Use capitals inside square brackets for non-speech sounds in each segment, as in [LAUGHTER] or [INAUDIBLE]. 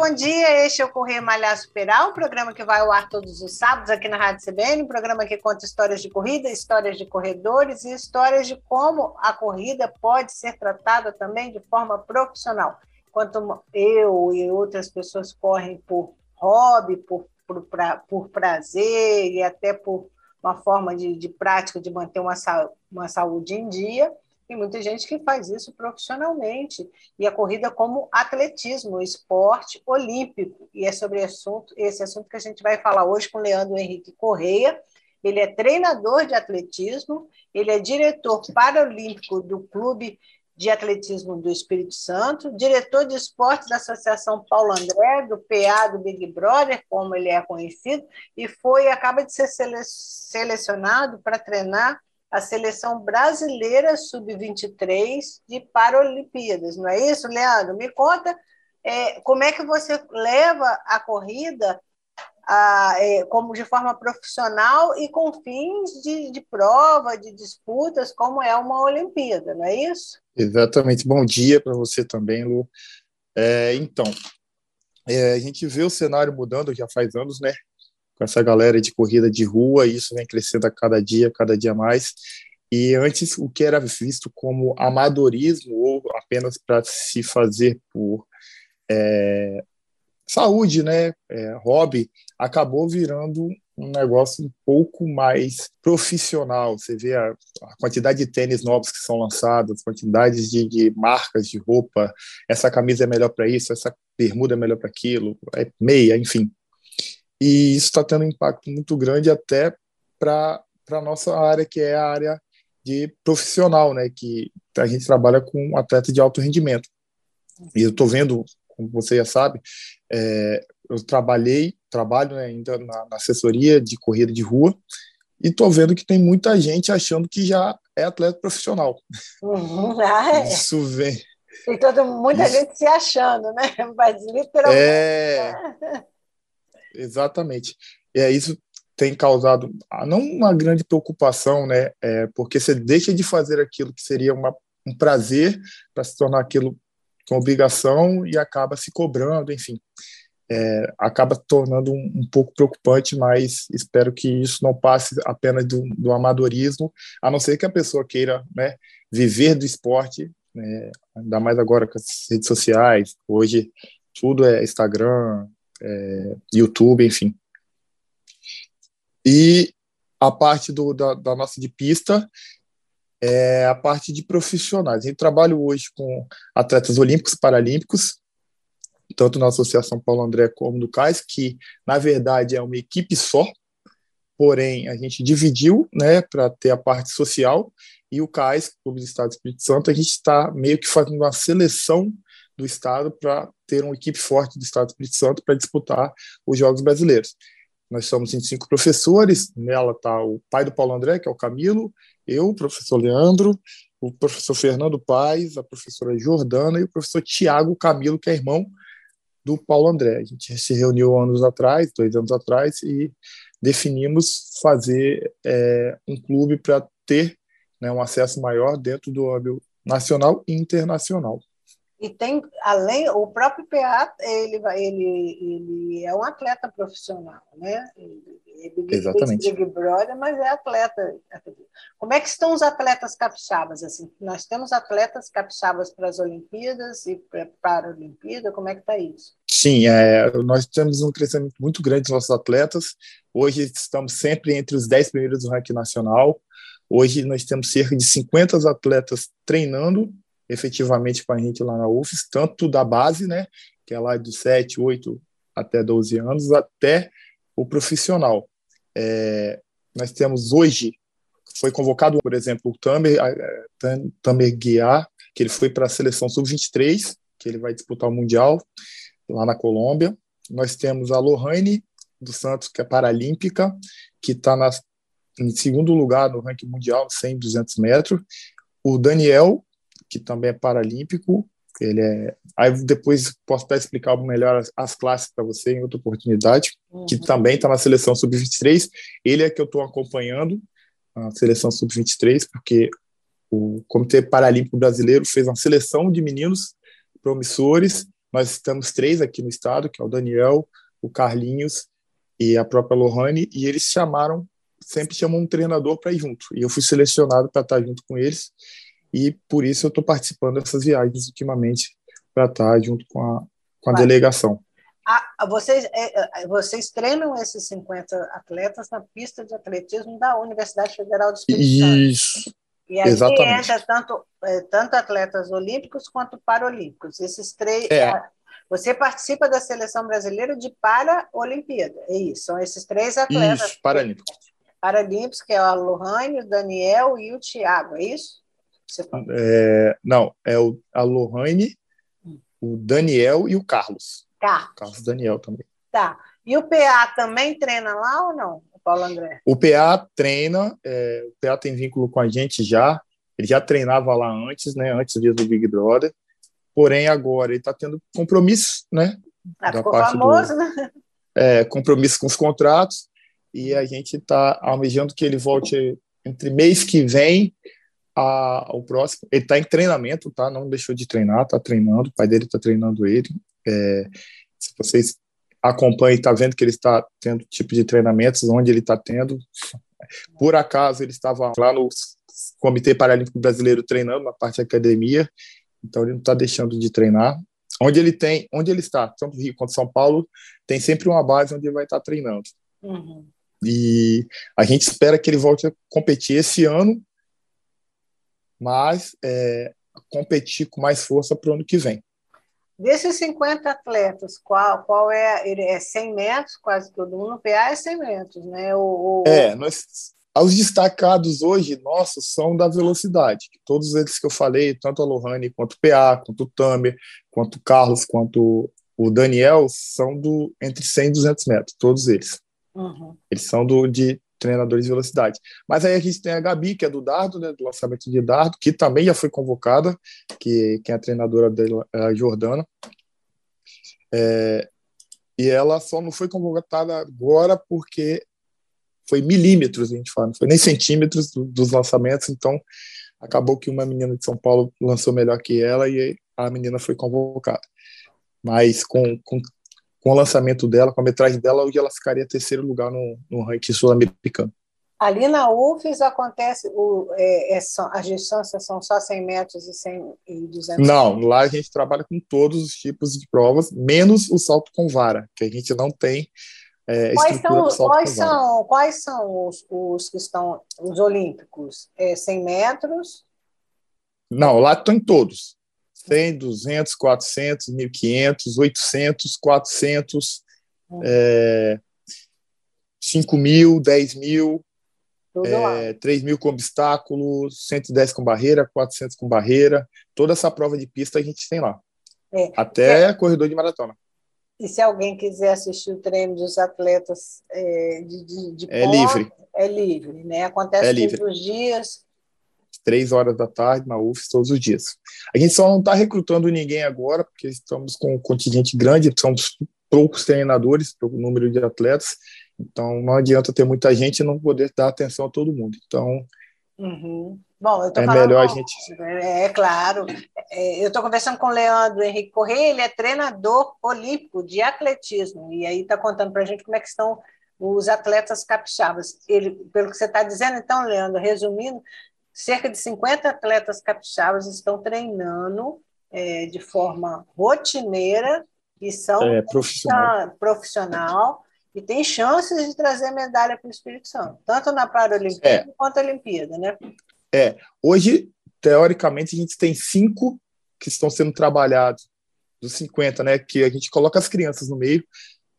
Bom dia. Este é o Correr Malhar Superar, um programa que vai ao ar todos os sábados aqui na Rádio CBN, um programa que conta histórias de corrida, histórias de corredores e histórias de como a corrida pode ser tratada também de forma profissional. Enquanto eu e outras pessoas correm por hobby, por, por, pra, por prazer e até por uma forma de, de prática de manter uma, uma saúde em dia, tem muita gente que faz isso profissionalmente. E a corrida como atletismo, esporte olímpico. E é sobre assunto, esse assunto que a gente vai falar hoje com Leandro Henrique Correia. Ele é treinador de atletismo, ele é diretor paralímpico do Clube de Atletismo do Espírito Santo, diretor de esportes da Associação Paulo André, do PA do Big Brother, como ele é conhecido, e foi acaba de ser selecionado para treinar a seleção brasileira sub-23 de Paralimpíadas, não é isso, Leandro? Me conta é, como é que você leva a corrida a, é, como de forma profissional e com fins de, de, prova, de disputas, como é uma Olimpíada, não é isso? Exatamente. Bom dia para você também, Lu. É, então, é, a gente vê o cenário mudando já faz anos, né? Com essa galera de corrida de rua, e isso vem crescendo a cada dia, cada dia mais. E antes, o que era visto como amadorismo ou apenas para se fazer por é, saúde, né, é, hobby, acabou virando um negócio um pouco mais profissional. Você vê a, a quantidade de tênis novos que são lançados, quantidades de, de marcas de roupa. Essa camisa é melhor para isso, essa bermuda é melhor para aquilo, é meia, enfim. E isso está tendo um impacto muito grande até para a nossa área, que é a área de profissional, né? Que a gente trabalha com atleta de alto rendimento. E eu estou vendo, como você já sabe, é, eu trabalhei, trabalho né, ainda na, na, assessoria de corrida de rua, e estou vendo que tem muita gente achando que já é atleta profissional. Uhum. [LAUGHS] Ah, é. Isso vem. Tem toda, muita Isso. gente se achando, né? [LAUGHS] Mas literalmente. É. Exatamente. E é isso tem causado ah, não uma grande preocupação, né? É, porque você deixa de fazer aquilo que seria uma, um prazer para se tornar aquilo com obrigação e acaba se cobrando, enfim. É, acaba tornando um, um, pouco preocupante, mas espero que isso não passe apenas do, do amadorismo, a não ser que a pessoa queira né, viver do esporte, né, ainda mais agora com as redes sociais, hoje tudo é Instagram, é, YouTube, enfim. E a parte do, da, da, nossa de pista é a parte de profissionais. A gente trabalha hoje com atletas olímpicos, paralímpicos, tanto na Associação Paulo André como do CAIS, que na verdade é uma equipe só, porém a gente dividiu né, para ter a parte social, e o CAIS, Clube do Estado do Espírito Santo, a gente está meio que fazendo uma seleção do Estado para ter uma equipe forte do Estado do Espírito Santo para disputar os Jogos Brasileiros. Nós somos 25 professores, nela está o pai do Paulo André, que é o Camilo, eu, o professor Leandro, o professor Fernando Paes, a professora Jordana e o professor Tiago Camilo, que é irmão do Paulo André. A gente se reuniu anos atrás, dois anos atrás, e definimos fazer é, um clube para ter né, um acesso maior dentro do âmbito nacional e internacional. E tem, além, o próprio PA, ele, ele, ele é um atleta profissional, né? Ele, ele Exatamente. Big Brother, mas é atleta. Como é que estão os atletas capixabas? Assim, nós temos atletas capixabas para as Olimpíadas e para a Olimpíada, como é que está isso? Sim, é, nós temos um crescimento muito grande dos nossos atletas. Hoje estamos sempre entre os 10 primeiros do ranking nacional. Hoje nós temos cerca de 50 atletas treinando efetivamente com a gente lá na UFES, tanto da base, né, que é lá de 7, 8 até 12 anos, até o profissional. É, nós temos hoje, foi convocado, por exemplo, o Tamer, Tamer Guiar, que ele foi para a seleção sub-23, que ele vai disputar o Mundial lá na Colômbia. Nós temos a Lohane dos Santos, que é paralímpica, que está em segundo lugar no ranking mundial, 100, 200 metros. O Daniel, que também é paralímpico, Ele é. Aí depois posso até explicar melhor as, as classes para você em outra oportunidade, uhum. que também está na seleção sub-23. Ele é que eu estou acompanhando a seleção sub-23, porque o Comitê Paralímpico Brasileiro fez uma seleção de meninos promissores. Nós estamos três aqui no estado, que é o Daniel, o Carlinhos e a própria Lohane, e eles chamaram, sempre chamam um treinador para ir junto. E eu fui selecionado para estar junto com eles e por isso eu estou participando dessas viagens ultimamente para estar junto com a, com a delegação. Ah, vocês, é, é, vocês treinam esses 50 atletas na pista de atletismo da Universidade Federal do Espírito Santo. Isso. E aí Exatamente. entra tanto, é, tanto atletas olímpicos quanto paralímpicos. Esses três. É. Você participa da seleção brasileira de para-Olimpíada. É isso. São esses três atletas. Isso, paralímpicos. Paralímpicos, que é a Lohane, o Daniel e o Thiago, é isso? É, não, é o, a Lohane, o Daniel e o Carlos. Tá. Carlos Daniel também. Tá. E o PA também treina lá ou não, o Paulo André? O PA treina, é, o PA tem vínculo com a gente já. Ele já treinava lá antes, né? Antes do Big Brother. Porém, agora ele está tendo compromisso, né? Ah, ficou famoso, do, né? É, compromisso com os contratos. E a gente está almejando que ele volte entre mês que vem a, o próximo, ele está em treinamento, tá? Não deixou de treinar, está treinando, o pai dele está treinando ele. É, se vocês acompanham, está vendo que ele está tendo tipo de treinamentos, onde ele está tendo. Por acaso, ele estava lá no Comitê Paralímpico Brasileiro treinando na parte academia, então ele não está deixando de treinar. Onde ele tem, onde ele está, tanto Rio quanto São Paulo, tem sempre uma base onde ele vai estar tá treinando. Uhum. E a gente espera que ele volte a competir esse ano mas é, competir com mais força para o ano que vem. Desses 50 atletas, qual, qual é? Ele é 100 metros, quase todo mundo. PA é 100 metros, né? O, o... É, nós, os destacados hoje nossos são da velocidade. Todos eles que eu falei, tanto a Lohane, quanto o PA, quanto o Tamer, quanto o Carlos, quanto o Daniel, são do entre 100 e 200 metros, todos eles. Uhum. Eles são do, de treinadores de velocidade. Mas aí a gente tem a Gabi, que é do dardo, né, do lançamento de dardo, que também já foi convocada, que é a treinadora dela é a Jordana. É, e ela só não foi convocada agora porque foi milímetros, a gente fala, não foi nem centímetros do, dos lançamentos, então acabou que uma menina de São Paulo lançou melhor que ela e a menina foi convocada. Mas com, com com o lançamento dela, com a metragem dela, hoje ela ficaria terceiro lugar no, no ranking sul-americano. Ali na UFES acontece, o, é, é, as distâncias são só 100 metros e, 100, e 200 Não, lá a gente trabalha com todos os tipos de provas, menos o salto com vara, que a gente não tem é, quais são, quais são, quais são os, os, que estão, os olímpicos? É 100 metros? Não, lá estão em todos. 100, 200, 400, 1.500, 800, 400, é, 5 mil, 10 mil, é, 3 mil com obstáculo, 110 com barreira, 400 com barreira. Toda essa prova de pista a gente tem lá. É. Até é. corredor de maratona. E se alguém quiser assistir o treino dos atletas é, de, de, de é livre. É livre, né? Acontece é livre. todos os dias três horas da tarde na UFS todos os dias. A gente só não está recrutando ninguém agora, porque estamos com um contingente grande, somos poucos treinadores, pouco número de atletas, então não adianta ter muita gente e não poder dar atenção a todo mundo. Então, uhum. Bom, é melhor a gente. É, é claro. É, eu estou conversando com o Leandro Henrique Correia, ele é treinador olímpico de atletismo, e aí está contando para a gente como é que estão os atletas capixabas. Ele, pelo que você está dizendo, então, Leandro, resumindo, cerca de 50 atletas capixabas estão treinando é, de forma rotineira e são é, profissional. profissional e tem chances de trazer medalha para o Espírito Santo, tanto na Paralimpíada é. quanto na Olimpíada, né? É, hoje, teoricamente, a gente tem cinco que estão sendo trabalhados dos 50, né? Que a gente coloca as crianças no meio.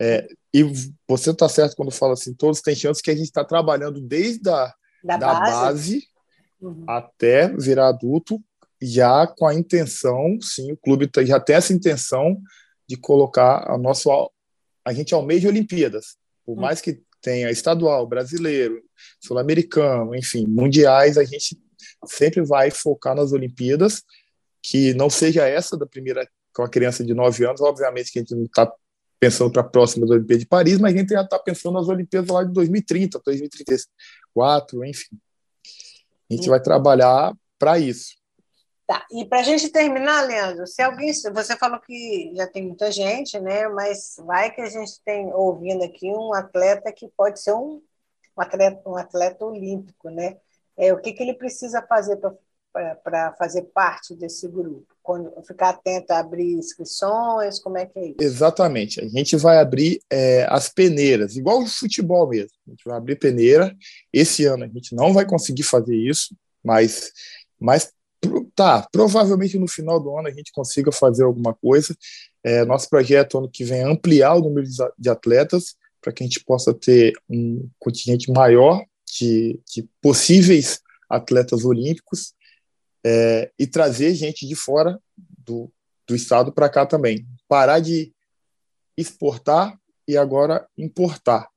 É, e você está certo quando fala assim, todos têm chance que a gente está trabalhando desde a da, da base, base uhum. até virar adulto, já com a intenção, sim, o clube tá, já tem essa intenção de colocar a nosso a gente almeja Olimpíadas, por uhum. mais que tenha estadual, brasileiro, sul-americano, enfim, mundiais, a gente sempre vai focar nas Olimpíadas que não seja essa da primeira com a criança de 9 anos, obviamente que a gente não está pensando para a próxima das Olimpíadas de Paris, mas a gente já está pensando nas Olimpíadas lá de 2030, 2034, enfim. A gente vai trabalhar para isso. Tá. E para a gente terminar, Leandro, se alguém, você falou que já tem muita gente, né? Mas vai que a gente tem ouvindo aqui um atleta que pode ser um, um atleta, um atleta olímpico, né? É, o que, que ele precisa fazer para fazer parte desse grupo? Quando, ficar atento a abrir inscrições, como é que é isso? Exatamente. A gente vai abrir é, as peneiras, igual o futebol mesmo. A gente vai abrir peneira. Esse ano a gente não vai conseguir fazer isso, mas, mas tá, provavelmente no final do ano a gente consiga fazer alguma coisa. É, nosso projeto ano que vem é ampliar o número de atletas para que a gente possa ter um contingente maior de, de possíveis atletas olímpicos é, e trazer gente de fora do, do estado para cá também. Parar de exportar e agora importar.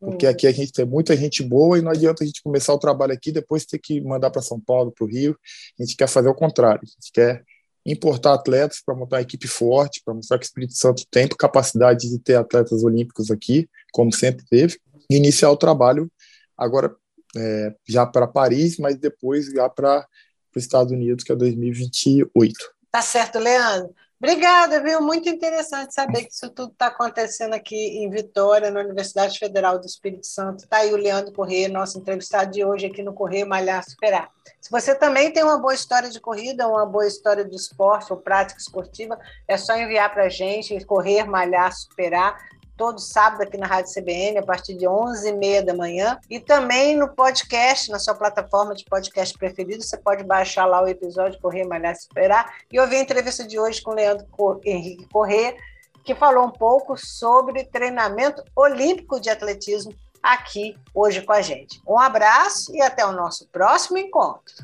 Porque aqui a gente tem muita gente boa e não adianta a gente começar o trabalho aqui depois ter que mandar para São Paulo, para o Rio. A gente quer fazer o contrário. A gente quer importar atletas para montar uma equipe forte, para mostrar que o Espírito Santo tem capacidade de ter atletas olímpicos aqui, como sempre teve, e iniciar o trabalho agora é, já para Paris, mas depois já para os Estados Unidos, que é 2028. Tá certo, Leandro. Obrigada, viu? Muito interessante saber que isso tudo está acontecendo aqui em Vitória, na Universidade Federal do Espírito Santo. Está aí o Leandro Corrêa, nosso entrevistado de hoje aqui no Correio Malhar Superar. Se você também tem uma boa história de corrida, uma boa história de esporte ou prática esportiva, é só enviar para a gente, Correr Malhar Superar todo sábado aqui na Rádio CBN, a partir de 11h30 da manhã. E também no podcast, na sua plataforma de podcast preferido, você pode baixar lá o episódio Correr, Malhar, Esperar e ouvir a entrevista de hoje com o Leandro Henrique Corrêa, que falou um pouco sobre treinamento olímpico de atletismo aqui hoje com a gente. Um abraço e até o nosso próximo encontro.